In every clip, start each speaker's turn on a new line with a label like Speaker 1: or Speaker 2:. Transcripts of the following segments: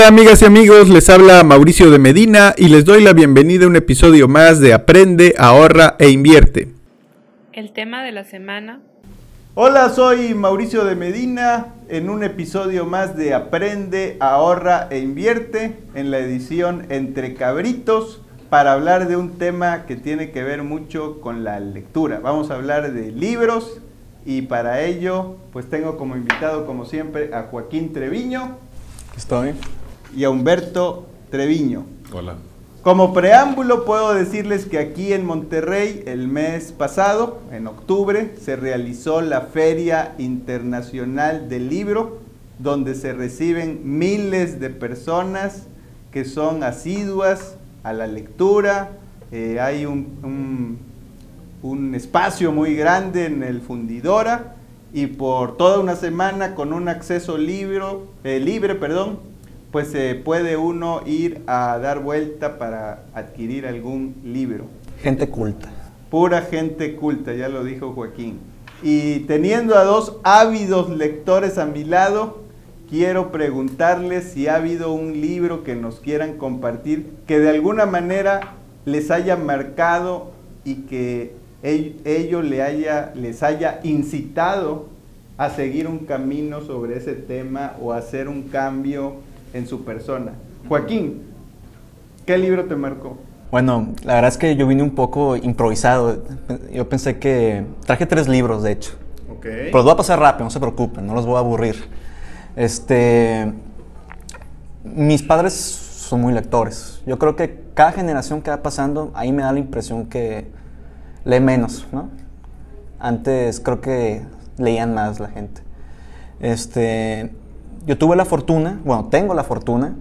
Speaker 1: Hola amigas y amigos, les habla Mauricio de Medina y les doy la bienvenida a un episodio más de Aprende, ahorra e invierte.
Speaker 2: El tema de la semana.
Speaker 1: Hola, soy Mauricio de Medina en un episodio más de Aprende, ahorra e invierte en la edición Entre Cabritos para hablar de un tema que tiene que ver mucho con la lectura. Vamos a hablar de libros y para ello pues tengo como invitado como siempre a Joaquín Treviño.
Speaker 3: Estoy.
Speaker 1: Y a Humberto Treviño.
Speaker 3: Hola.
Speaker 1: Como preámbulo puedo decirles que aquí en Monterrey el mes pasado, en octubre, se realizó la Feria Internacional del Libro, donde se reciben miles de personas que son asiduas a la lectura. Eh, hay un, un, espacio muy grande en el Fundidora y por toda una semana con un acceso libro, eh, libre, perdón, pues se puede uno ir a dar vuelta para adquirir algún libro.
Speaker 3: Gente culta.
Speaker 1: Pura gente culta, ya lo dijo Joaquín. Y teniendo a dos ávidos lectores a mi lado, quiero preguntarles si ha habido un libro que nos quieran compartir que de alguna manera les haya marcado y que ello le haya, les haya incitado a seguir un camino sobre ese tema o hacer un cambio en su persona. Joaquín, ¿qué libro te marcó?
Speaker 3: Bueno, la verdad es que yo vine un poco improvisado. Yo pensé que traje tres libros, de hecho. Okay. Pero los voy a pasar rápido, no se preocupen, no los voy a aburrir. Este, mis padres son muy lectores. Yo creo que cada generación que va pasando, ahí me da la impresión que lee menos, ¿no? Antes creo que leían más la gente. Este, yo tuve la fortuna, bueno, tengo la fortuna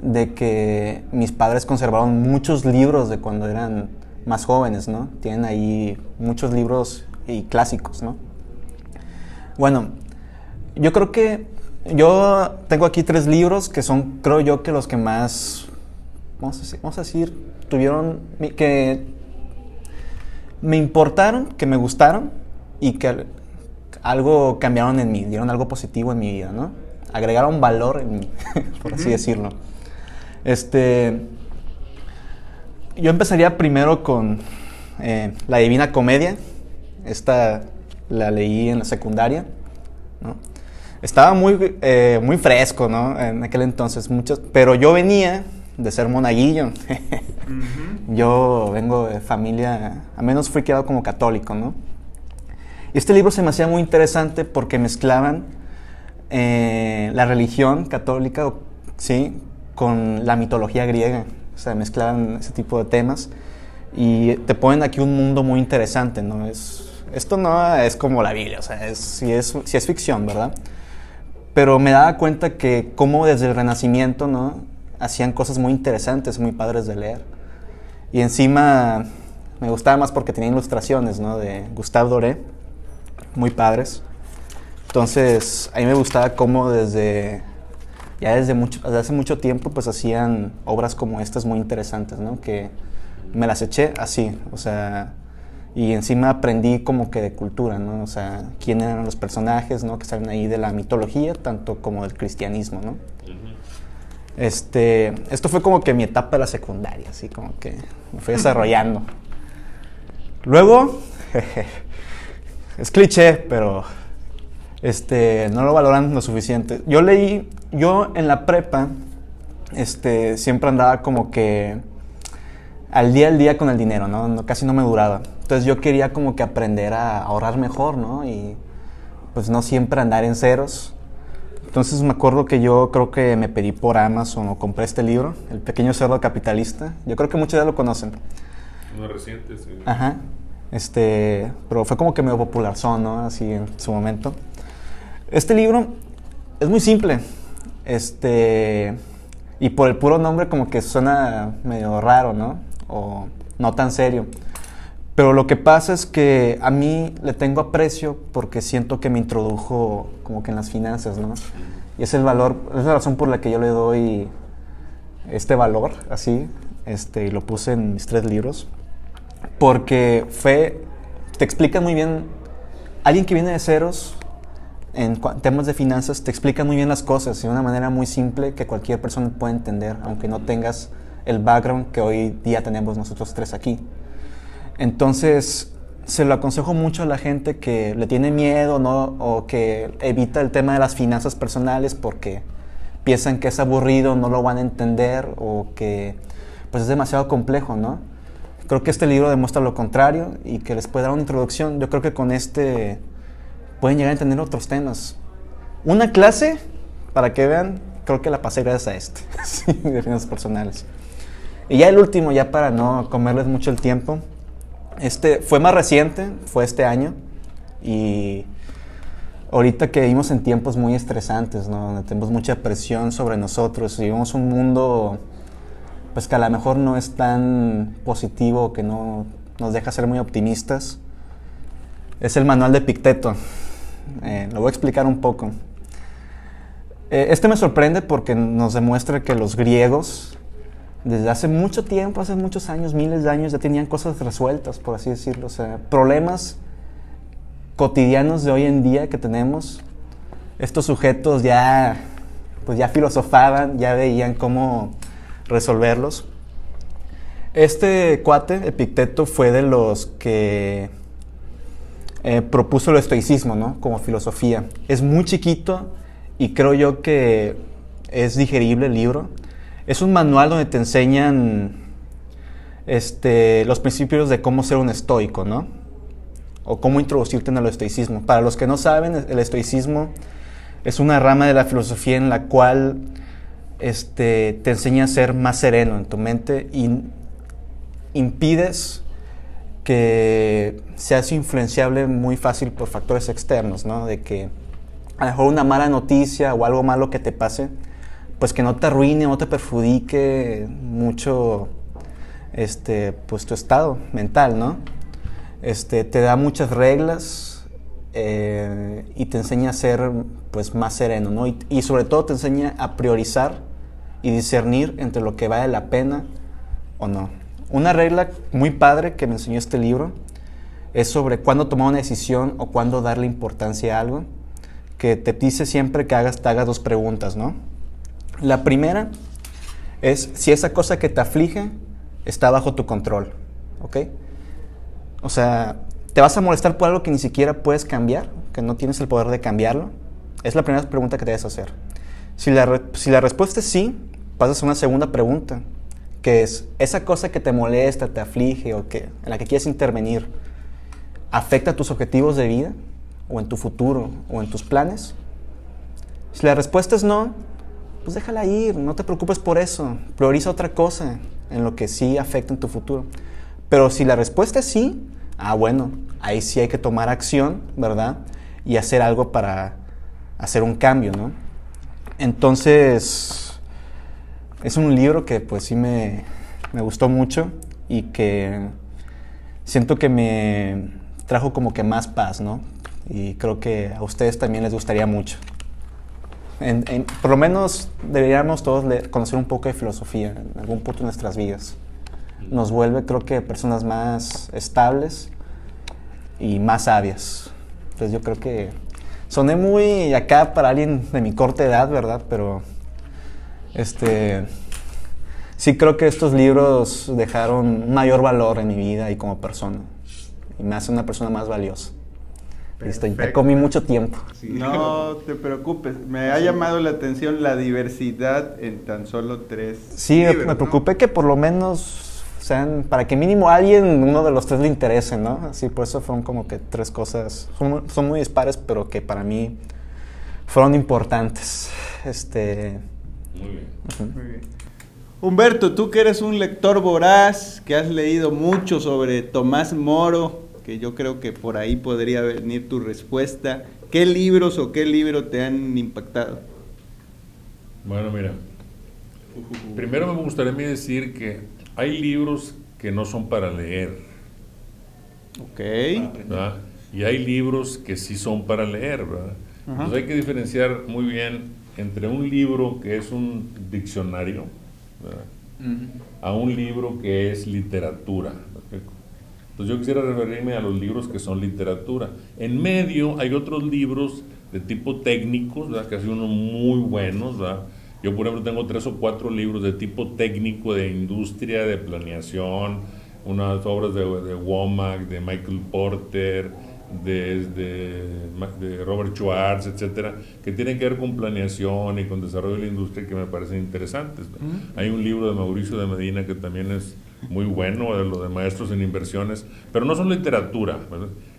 Speaker 3: de que mis padres conservaron muchos libros de cuando eran más jóvenes, ¿no? Tienen ahí muchos libros y clásicos, ¿no? Bueno, yo creo que yo tengo aquí tres libros que son, creo yo, que los que más, vamos a decir, tuvieron, que me importaron, que me gustaron y que algo cambiaron en mí, dieron algo positivo en mi vida, ¿no? Agregaron valor en mí, por así decirlo. Este, yo empezaría primero con eh, La Divina Comedia. Esta la leí en la secundaria. Estaba muy, eh, muy fresco, ¿no? En aquel entonces, muchos, pero yo venía de ser monaguillo. Yo vengo de familia, a menos fui criado como católico, ¿no? Este libro se me hacía muy interesante porque mezclaban eh, la religión católica, ¿sí? Con la mitología griega. O sea, mezclan ese tipo de temas y te ponen aquí un mundo muy interesante, ¿no? Es, esto no es como la Biblia, o sea, es, si, es, si es ficción, ¿verdad? Pero me daba cuenta que como desde el Renacimiento, ¿no? Hacían cosas muy interesantes, muy padres de leer. Y encima me gustaba más porque tenía ilustraciones, ¿no? De Gustave Doré, muy padres. Entonces, a mí me gustaba cómo desde, ya desde, mucho, desde hace mucho tiempo, pues hacían obras como estas muy interesantes, ¿no? Que me las eché así, o sea, y encima aprendí como que de cultura, ¿no? O sea, quién eran los personajes, ¿no? Que salen ahí de la mitología, tanto como del cristianismo, ¿no? Este, esto fue como que mi etapa de la secundaria, así como que me fui desarrollando. Luego, es cliché, pero este, no lo valoran lo suficiente. Yo leí, yo en la prepa, este, siempre andaba como que al día al día con el dinero, ¿no? Casi no me duraba. Entonces yo quería como que aprender a ahorrar mejor, ¿no? Y pues no siempre andar en ceros. Entonces me acuerdo que yo creo que me pedí por Amazon o compré este libro, El pequeño cerdo capitalista. Yo creo que muchos ya lo conocen.
Speaker 4: No reciente, sí.
Speaker 3: Ajá. Este, pero fue como que medio popular son, ¿no? Así en su momento. Este libro es muy simple. Este. Y por el puro nombre, como que suena medio raro, ¿no? O no tan serio. Pero lo que pasa es que a mí le tengo aprecio porque siento que me introdujo como que en las finanzas, ¿no? Y es el valor, es la razón por la que yo le doy este valor, así, este, y lo puse en mis tres libros. Porque fue, te explica muy bien, alguien que viene de ceros en temas de finanzas te explican muy bien las cosas de una manera muy simple que cualquier persona puede entender, aunque no tengas el background que hoy día tenemos nosotros tres aquí. Entonces, se lo aconsejo mucho a la gente que le tiene miedo ¿no? o que evita el tema de las finanzas personales porque piensan que es aburrido, no lo van a entender o que pues es demasiado complejo, ¿no? Creo que este libro demuestra lo contrario y que les puede dar una introducción. Yo creo que con este pueden llegar a entender otros temas. Una clase, para que vean, creo que la pasé gracias a este, de finanzas personales. Y ya el último, ya para no comerles mucho el tiempo, este fue más reciente, fue este año, y ahorita que vivimos en tiempos muy estresantes, ¿no? donde tenemos mucha presión sobre nosotros, vivimos un mundo pues que a lo mejor no es tan positivo, que no nos deja ser muy optimistas, es el manual de Picteto. Eh, lo voy a explicar un poco. Eh, este me sorprende porque nos demuestra que los griegos, desde hace mucho tiempo, hace muchos años, miles de años, ya tenían cosas resueltas, por así decirlo. O sea, problemas cotidianos de hoy en día que tenemos, estos sujetos ya, pues ya filosofaban, ya veían cómo resolverlos. Este cuate, Epicteto, fue de los que eh, propuso el estoicismo, ¿no? Como filosofía. Es muy chiquito y creo yo que es digerible el libro. Es un manual donde te enseñan este, los principios de cómo ser un estoico, ¿no? O cómo introducirte en el estoicismo. Para los que no saben, el estoicismo es una rama de la filosofía en la cual este, te enseña a ser más sereno en tu mente y impides que seas influenciable muy fácil por factores externos, ¿no? De que a lo mejor una mala noticia o algo malo que te pase, pues que no te arruine, no te perjudique mucho este, pues tu estado mental, ¿no? Este, te da muchas reglas eh, y te enseña a ser pues más sereno, ¿no? y sobre todo te enseña a priorizar y discernir entre lo que vale la pena o no. Una regla muy padre que me enseñó este libro es sobre cuándo tomar una decisión o cuándo darle importancia a algo, que te dice siempre que hagas, te hagas dos preguntas, ¿no? La primera es si esa cosa que te aflige está bajo tu control, ¿ok? O sea, ¿te vas a molestar por algo que ni siquiera puedes cambiar, que no tienes el poder de cambiarlo? Es la primera pregunta que debes hacer. Si la, si la respuesta es sí, pasas a una segunda pregunta, que es, ¿esa cosa que te molesta, te aflige o que, en la que quieres intervenir, afecta tus objetivos de vida o en tu futuro o en tus planes? Si la respuesta es no, pues déjala ir, no te preocupes por eso, prioriza otra cosa en lo que sí afecta en tu futuro. Pero si la respuesta es sí, ah bueno, ahí sí hay que tomar acción, ¿verdad? Y hacer algo para hacer un cambio, ¿no? Entonces, es un libro que pues sí me, gustó mucho y que siento que me trajo como que más paz, ¿no? Y creo que a ustedes también les gustaría mucho. por lo menos deberíamos todos conocer un poco de filosofía en algún punto de nuestras vidas. Nos vuelve, creo que, personas más estables y más sabias. Entonces yo creo que soné muy acá para alguien de mi corta edad, ¿verdad? Pero este, sí creo que estos libros dejaron mayor valor en mi vida y como persona. Y me hace una persona más valiosa. Estoy, me comí mucho tiempo.
Speaker 1: No te preocupes. Me ha llamado la atención la diversidad en tan solo tres.
Speaker 3: Sí, me preocupé que por lo menos sean, para que mínimo alguien, uno de los tres le interese, ¿no? Así, por eso fueron como que tres cosas, son, son muy dispares, pero que para mí fueron importantes. Este,
Speaker 1: muy bien. Humberto, tú que eres un lector voraz, que has leído mucho sobre Tomás Moro, que yo creo que por ahí podría venir tu respuesta. ¿Qué libros o qué libro te han impactado?
Speaker 4: Bueno, mira. Primero me gustaría decir que hay libros que no son para leer.
Speaker 1: Ok.
Speaker 4: Y hay libros que sí son para leer, ¿verdad? Entonces hay que diferenciar muy bien entre un libro que es un diccionario a un libro que es literatura. Entonces yo quisiera referirme a los libros que son literatura. En medio hay otros libros de tipo técnicos, ¿verdad? casi unos muy buenos. ¿verdad? Yo, por ejemplo, tengo tres o cuatro libros de tipo técnico, de industria, de planeación, unas obras de, de Womack, de Michael Porter, de, de, Robert Schwartz, etcétera, que tienen que ver con planeación y con desarrollo de la industria que me parecen interesantes. Hay un libro de Mauricio de Medina que también es muy bueno, de lo de maestros en inversiones, pero no son literatura,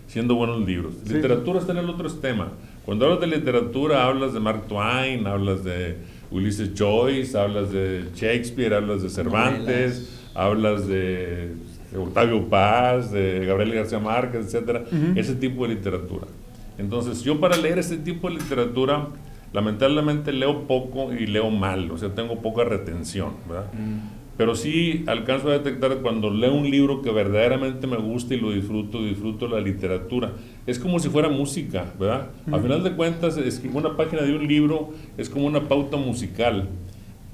Speaker 4: siendo buenos libros. Literatura está en el otro tema. Cuando hablas de literatura, hablas de Mark Twain, hablas de Ulysses Joyce, hablas de Shakespeare, hablas de Cervantes, hablas de Octavio Paz, de Gabriel García Márquez, etcétera, ese tipo de literatura. Entonces, yo para leer ese tipo de literatura, lamentablemente leo poco y leo mal, o sea, tengo poca retención, ¿verdad? Pero sí alcanzo a detectar cuando leo un libro que verdaderamente me gusta y lo disfruto, disfruto la literatura. Es como si fuera música, ¿verdad? A final de cuentas, es una página de un libro es como una pauta musical.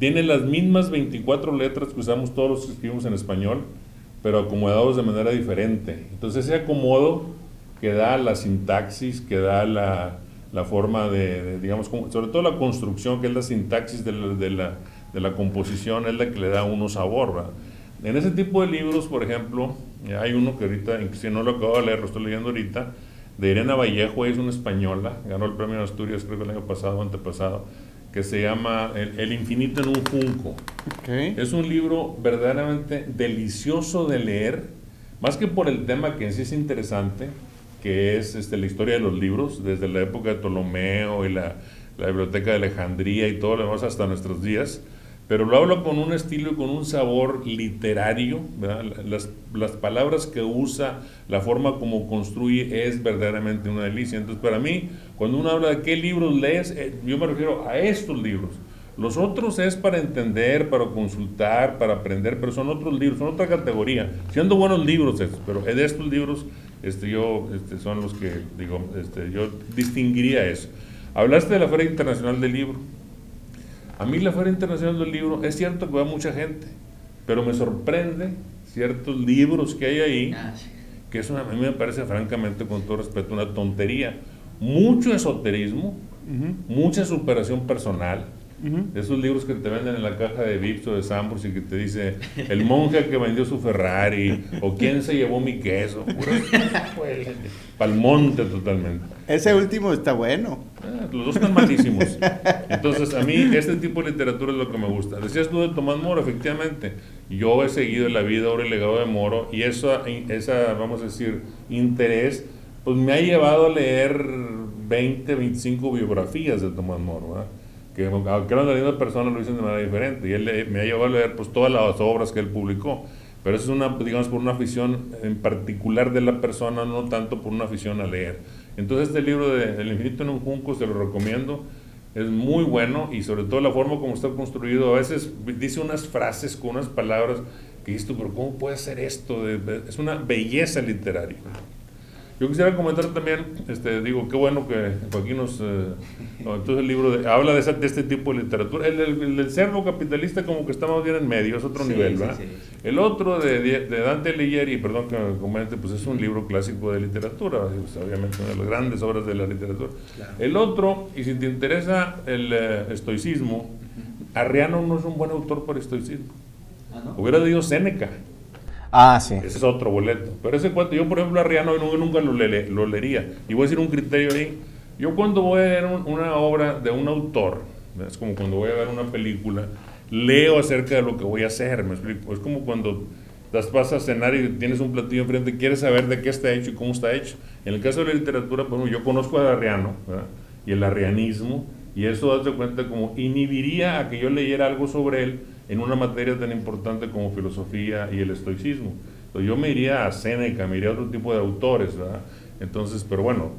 Speaker 4: Tiene las mismas 24 letras que usamos todos los que escribimos en español, pero acomodados de manera diferente. Entonces ese acomodo que da la sintaxis, que da la, la forma de, digamos, sobre todo la construcción, que es la sintaxis de la, de la, de la composición, es la que le da uno sabor. En ese tipo de libros, por ejemplo, hay uno que ahorita, si no lo acabo de leer, lo estoy leyendo ahorita, de Irena Vallejo, es una española, ganó el premio de Asturias creo que el año pasado o antepasado, que se llama El, infinito en un junco. Es un libro verdaderamente delicioso de leer, más que por el tema que en sí es interesante, que es este, la historia de los libros, desde la época de Ptolomeo y la, la biblioteca de Alejandría y todo lo demás hasta nuestros días pero lo hablo con un estilo y con un sabor literario, Las, las, palabras que usa, la forma como construye es verdaderamente una delicia. Entonces, para mí, cuando uno habla de qué libros lees, eh, yo me refiero a estos libros. Los otros es para entender, para consultar, para aprender, pero son otros libros, son otra categoría, siendo buenos libros pero de estos libros este, yo, este, son los que, digo, este, yo distinguiría eso. Hablaste de la Feria Internacional del Libro. A mí la Feria Internacional del Libro, es cierto que va mucha gente, pero me sorprende ciertos libros que hay ahí, ah, que eso a mí me parece francamente, con todo respeto, una tontería. Mucho esoterismo, mucha superación personal, esos libros que te venden en la caja de Vips o de Sambors y que te dice el monje que vendió su Ferrari o quién se llevó mi queso. Palmonte totalmente.
Speaker 1: Ese último está bueno.
Speaker 4: Ah, los dos están malísimos. Entonces, a mí este tipo de literatura es lo que me gusta. Decías tú de Tomás Moro, efectivamente. Yo he seguido la vida, ahora el legado de Moro y eso, esa, vamos a decir, interés, pues me ha llevado a leer 20, 25 biografías de Tomás Moro. ¿verdad? Que aunque eran las mismas personas lo dicen de manera diferente. Y él me ha llevado a leer pues, todas las obras que él publicó. Pero eso es una, digamos, por una afición en particular de la persona, no tanto por una afición a leer. Entonces este libro de El infinito en un junco se lo recomiendo. Es muy bueno y sobre todo la forma como está construido. A veces dice unas frases con unas palabras que dices tú, pero ¿cómo puede ser esto? Es una belleza literaria. Yo quisiera comentar también, este, digo, qué bueno que Joaquín nos... Eh, entonces el libro habla de, de, este tipo de literatura. El, el, cerdo capitalista como que está más bien en medio, es otro nivel, ¿verdad? El otro de, de, Dante Alighieri, perdón que me comente, pues es un libro clásico de literatura, pues, obviamente una de las grandes obras de la literatura. El otro, y si te interesa el eh, estoicismo, Arriano no es un buen autor por estoicismo. ¿Ah, no? Hubiera dicho Séneca.
Speaker 3: Ah, sí.
Speaker 4: Ese es otro boleto. Pero ese cuento, yo por ejemplo, Arriano nunca lo, lo, leería. Y voy a decir un criterio ahí. Yo cuando voy a ver una obra de un autor, es como cuando voy a ver una película, leo acerca de lo que voy a hacer, me explico. Es como cuando vas a cenar y tienes un platillo enfrente, quieres saber de qué está hecho y cómo está hecho. En el caso de la literatura, yo conozco a Arriano y el arrianismo, y eso, hace cuenta, como inhibiría a que yo leyera algo sobre él en una materia tan importante como filosofía y el estoicismo. Yo me iría a Séneca, me iría a otro tipo de autores, ¿verdad? Entonces, pero bueno,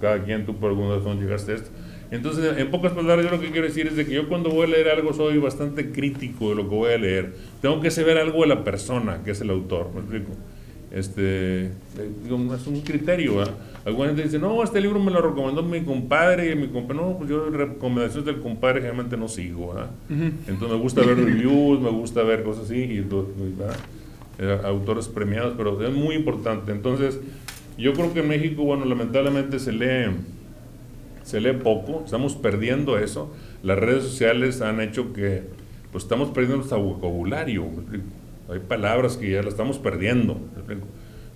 Speaker 4: cada quien, tú por alguna razón llegaste a esto. Entonces, en pocas palabras, yo lo que quiero decir es que yo cuando voy a leer algo soy bastante crítico de lo que voy a leer. Tengo que saber algo de la persona, que es el autor, ¿me explico? Este, es un criterio, ¿verdad? Alguna gente dice, no, este libro me lo recomendó mi compadre, y mi compadre, no, pues yo recomendaciones del compadre generalmente no sigo, Entonces me gusta ver reviews, me gusta ver cosas así, y, eh, autores premiados, pero es muy importante. Entonces, yo creo que en México, bueno, lamentablemente se lee se lee poco, estamos perdiendo eso. Las redes sociales han hecho que pues estamos perdiendo nuestro vocabulario. Hay palabras que ya las estamos perdiendo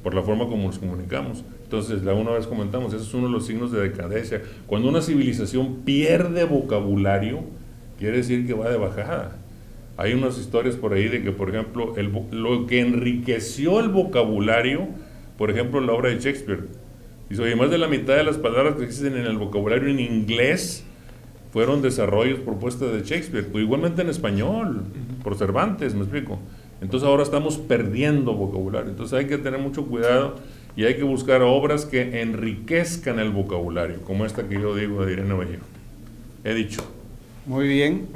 Speaker 4: por la forma como nos comunicamos. Entonces, la una vez comentamos, eso es uno de los signos de decadencia. Cuando una civilización pierde vocabulario, quiere decir que va de bajada. Hay unas historias por ahí de que, por ejemplo, lo que enriqueció el vocabulario, por ejemplo, la obra de Shakespeare. Dice, oye, más de la mitad de las palabras que existen en el vocabulario en inglés fueron desarrollos, propuestas de Shakespeare, pues igualmente en español, por Cervantes, me explico. Entonces ahora estamos perdiendo vocabulario. Entonces hay que tener mucho cuidado y hay que buscar obras que enriquezcan el vocabulario, como esta que yo digo de Irene Vallejo. He dicho.
Speaker 1: Muy bien,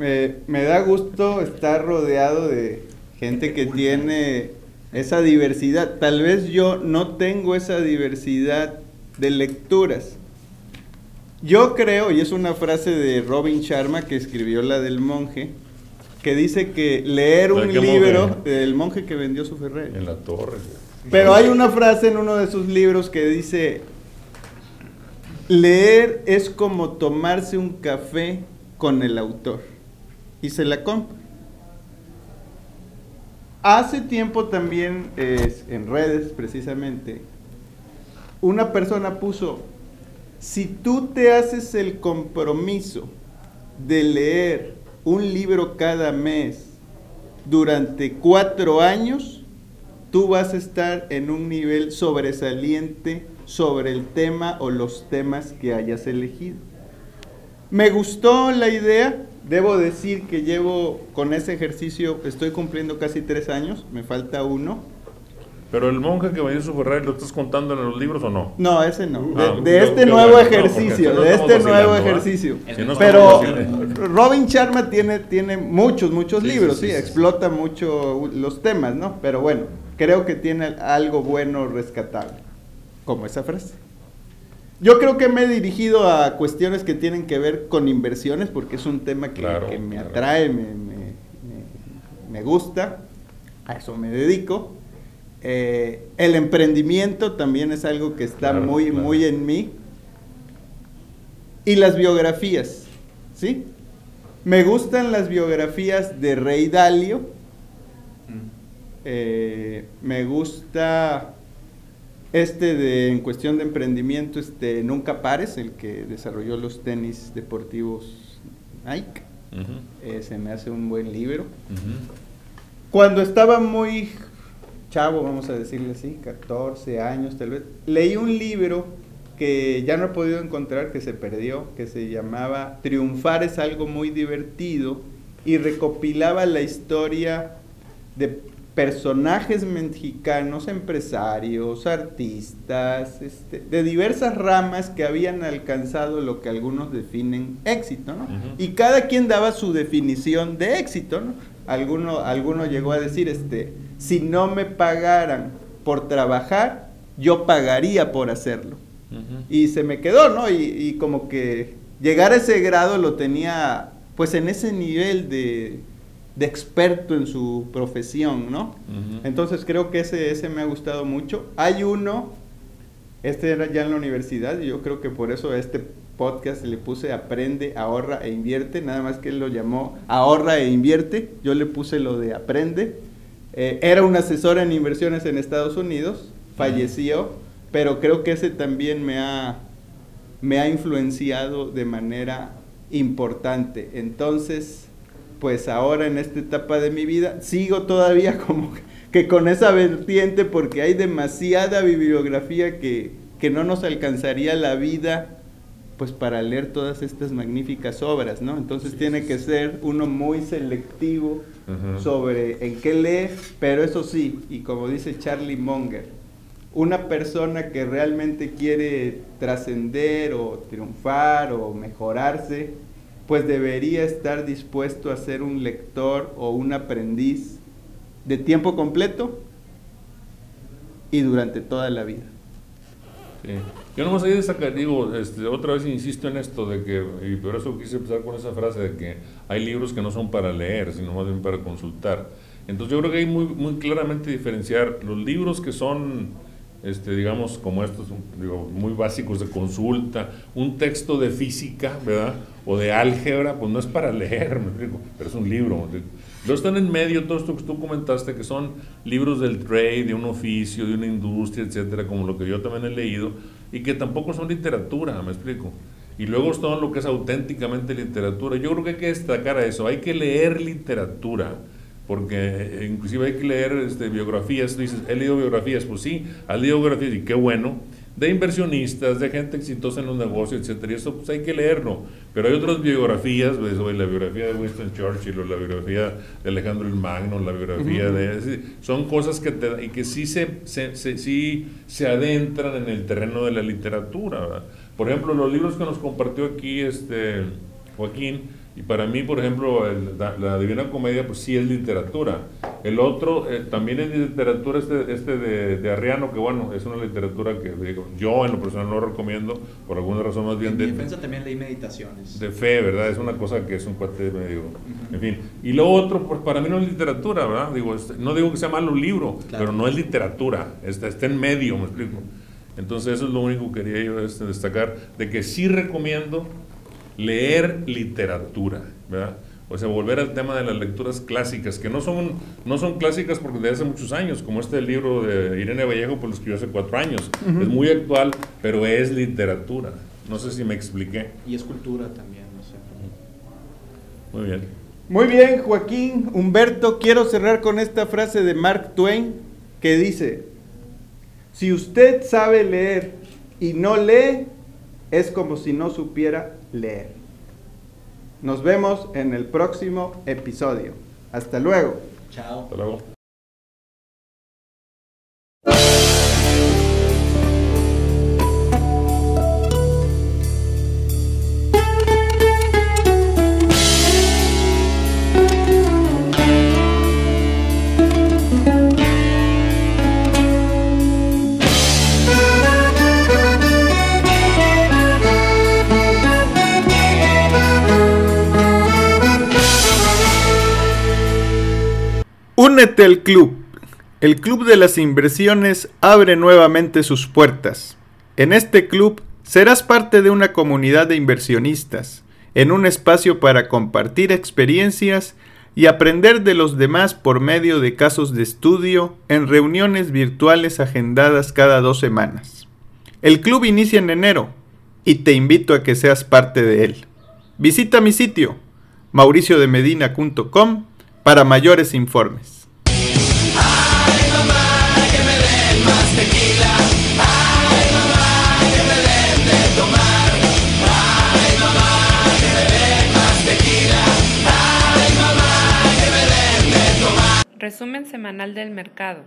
Speaker 1: me da gusto estar rodeado de gente que tiene esa diversidad. Tal vez yo no tengo esa diversidad de lecturas. Yo creo, y es una frase de Robin Sharma que escribió la del monje, que dice que leer un libro del monje que vendió su Ferrari.
Speaker 4: En la torre.
Speaker 1: Pero hay una frase en uno de sus libros que dice, leer es como tomarse un café con el autor. Y se la compra. Hace tiempo también, en redes precisamente, una persona puso, si tú te haces el compromiso de leer un libro cada mes durante cuatro años, tú vas a estar en un nivel sobresaliente sobre el tema o los temas que hayas elegido. Me gustó la idea, debo decir que llevo con ese ejercicio, estoy cumpliendo casi tres años, me falta uno,
Speaker 4: pero el monje que vendió su Ferrari, ¿lo estás contando en los libros o no?
Speaker 1: No, ese no. Ah, de, este nuevo ejercicio, de este nuevo ejercicio. Pero Robin Sharma tiene, tiene muchos, muchos libros, sí, explota mucho los temas, ¿no? Pero bueno, creo que tiene algo bueno rescatable, como esa frase. Yo creo que me he dirigido a cuestiones que tienen que ver con inversiones, porque es un tema que, me atrae, me, me gusta, a eso me dedico eh, el emprendimiento también es algo que está muy, muy en mí. Y las biografías, ¿sí? Me gustan las biografías de Rey Dalio. Mm. Eh, me gusta este de, en cuestión de emprendimiento, este Nunca Pares, el que desarrolló los tenis deportivos Nike. Eh, se me hace un buen libro. Cuando estaba muy chavo, vamos a decirle así, 14 años tal vez, leí un libro que ya no he podido encontrar, que se perdió, que se llamaba Triunfar es algo muy divertido y recopilaba la historia de personajes mexicanos, empresarios, artistas, este, de diversas ramas que habían alcanzado lo que algunos definen éxito, ¿no? Y cada quien daba su definición de éxito, ¿no? Alguno, alguno llegó a decir, este, si no me pagaran por trabajar, yo pagaría por hacerlo. Y se me quedó, ¿no? Y, como que llegar a ese grado lo tenía pues en ese nivel de, experto en su profesión, ¿no? Entonces creo que ese, ese me ha gustado mucho. Hay uno, este era ya en la universidad, y yo creo que por eso este podcast le puse aprende, ahorra e invierte, nada más que él lo llamó ahorra e invierte, yo le puse lo de aprende eh, era un asesor en inversiones en Estados Unidos, falleció, pero creo que ese también me ha, me ha influenciado de manera importante. Entonces, pues ahora en esta etapa de mi vida sigo todavía como que con esa vertiente porque hay demasiada bibliografía que, que no nos alcanzaría la vida pues para leer todas estas magníficas obras, ¿no? Entonces tiene que ser uno muy selectivo sobre en qué lee, pero eso sí, y como dice Charlie Munger, una persona que realmente quiere trascender o triunfar o mejorarse, pues debería estar dispuesto a ser un lector o un aprendiz de tiempo completo y durante toda la vida.
Speaker 4: Yo no ahí sacar, digo, este, otra vez insisto en esto de que, y por eso quise empezar con esa frase de que hay libros que no son para leer, sino más bien para consultar. Entonces yo creo que hay muy, muy claramente diferenciar los libros que son este, digamos, como estos, digo, muy básicos de consulta, un texto de física, ¿verdad? O de álgebra, pues no es para leer, me explico, pero es un libro. Luego están en medio todo esto que tú comentaste, que son libros del trade, de un oficio, de una industria, etcétera, como lo que yo también he leído, y que tampoco son literatura, me explico. Y luego está lo que es auténticamente literatura. Yo creo que hay que destacar a eso, hay que leer literatura porque eh, inclusive hay que leer este, biografías, tú dices, he leído biografías, pues sí, has leído biografías y qué bueno, de inversionistas, de gente exitosa en los negocios, etcétera, y eso pues hay que leerlo, pero hay otras biografías, pues, la biografía de Winston Churchill, o la biografía de Alejandro el Magno, la biografía de... son cosas que, te, y que sí se, se, sí se adentran en el terreno de la literatura, Por ejemplo, los libros que nos compartió aquí este Joaquín, y para mí, por ejemplo, la, Divina Comedia, pues sí es literatura. El otro eh, también es literatura, este, este de, de, Arriano, que bueno, es una literatura que digo, yo en lo personal no lo recomiendo, por alguna razón más bien.
Speaker 5: En de, defensa también leí meditaciones.
Speaker 4: De fe, ¿verdad? Es una cosa que es un cuate medio. En fin. Y lo otro, pues para mí no es literatura, ¿verdad? Digo, este, no digo que sea malo un libro, pero no es literatura, está, está en medio, me explico. Entonces, eso es lo único que quería yo este, destacar, de que sí recomiendo leer literatura, ¿verdad? O sea, volver al tema de las lecturas clásicas, que no son, no son clásicas porque de hace muchos años, como este libro de Irene Vallejo, pues lo escribió hace cuatro años. Es muy actual, pero es literatura. No sé si me expliqué.
Speaker 5: Y es cultura también, no sé.
Speaker 4: Muy bien.
Speaker 6: Muy bien, Joaquín. Humberto, quiero cerrar con esta frase de Mark Twain que dice, si usted sabe leer y no lee, es como si no supiera leer. Nos vemos en el próximo episodio. Hasta luego.
Speaker 5: Chao.
Speaker 4: Hasta luego.
Speaker 6: Únete al club. El Club de las Inversiones abre nuevamente sus puertas. En este club serás parte de una comunidad de inversionistas, en un espacio para compartir experiencias y aprender de los demás por medio de casos de estudio en reuniones virtuales agendadas cada dos semanas. El club inicia en enero y te invito a que seas parte de él. Visita mi sitio mauriciodemedina.com para mayores informes.
Speaker 2: Semanal del mercado.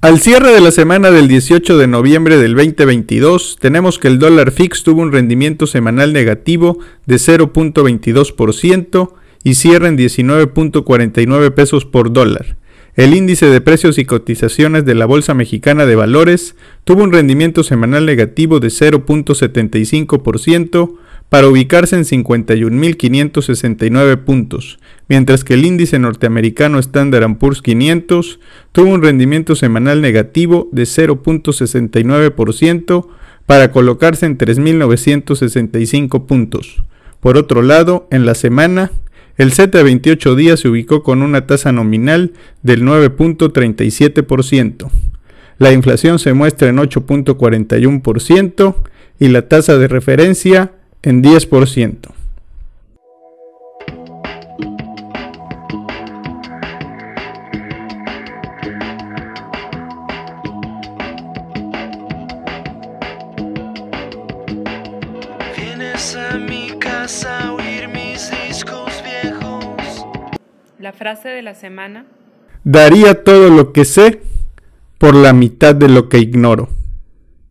Speaker 6: Al cierre de la semana del 18 de noviembre del 2022, tenemos que el dólar fix tuvo un rendimiento semanal negativo de 0.22% y cierra en 19.49 pesos por dólar. El índice de precios y cotizaciones de la Bolsa Mexicana de Valores tuvo un rendimiento semanal negativo de 0.75% para ubicarse en 51.569 puntos, mientras que el índice norteamericano Standard Poor's 500 tuvo un rendimiento semanal negativo de 0.69% para colocarse en 3.965 puntos. Por otro lado, en la semana, el Z de 28 días se ubicó con una tasa nominal del 9.37%. La inflación se muestra en 8.41% y la tasa de referencia en 10%.
Speaker 2: La frase de la semana.
Speaker 6: Daría todo lo que sé por la mitad de lo que ignoro.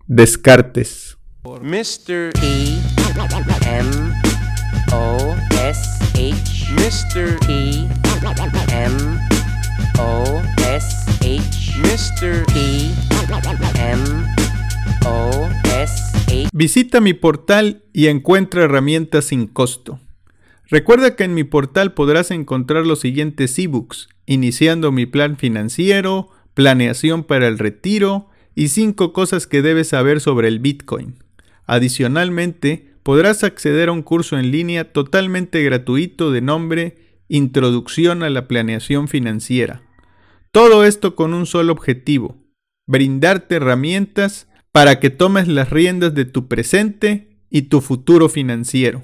Speaker 6: Descartes.
Speaker 7: Mr. E Mr. E M O S H Mr. E M O S H
Speaker 6: Visita mi portal y encuentra herramientas sin costo. Recuerda que en mi portal podrás encontrar los siguientes ebooks, iniciando mi plan financiero, planeación para el retiro y 5 cosas que debes saber sobre el Bitcoin. Adicionalmente, podrás acceder a un curso en línea totalmente gratuito de nombre Introducción a la Planeación Financiera. Todo esto con un solo objetivo, brindarte herramientas para que tomes las riendas de tu presente y tu futuro financiero.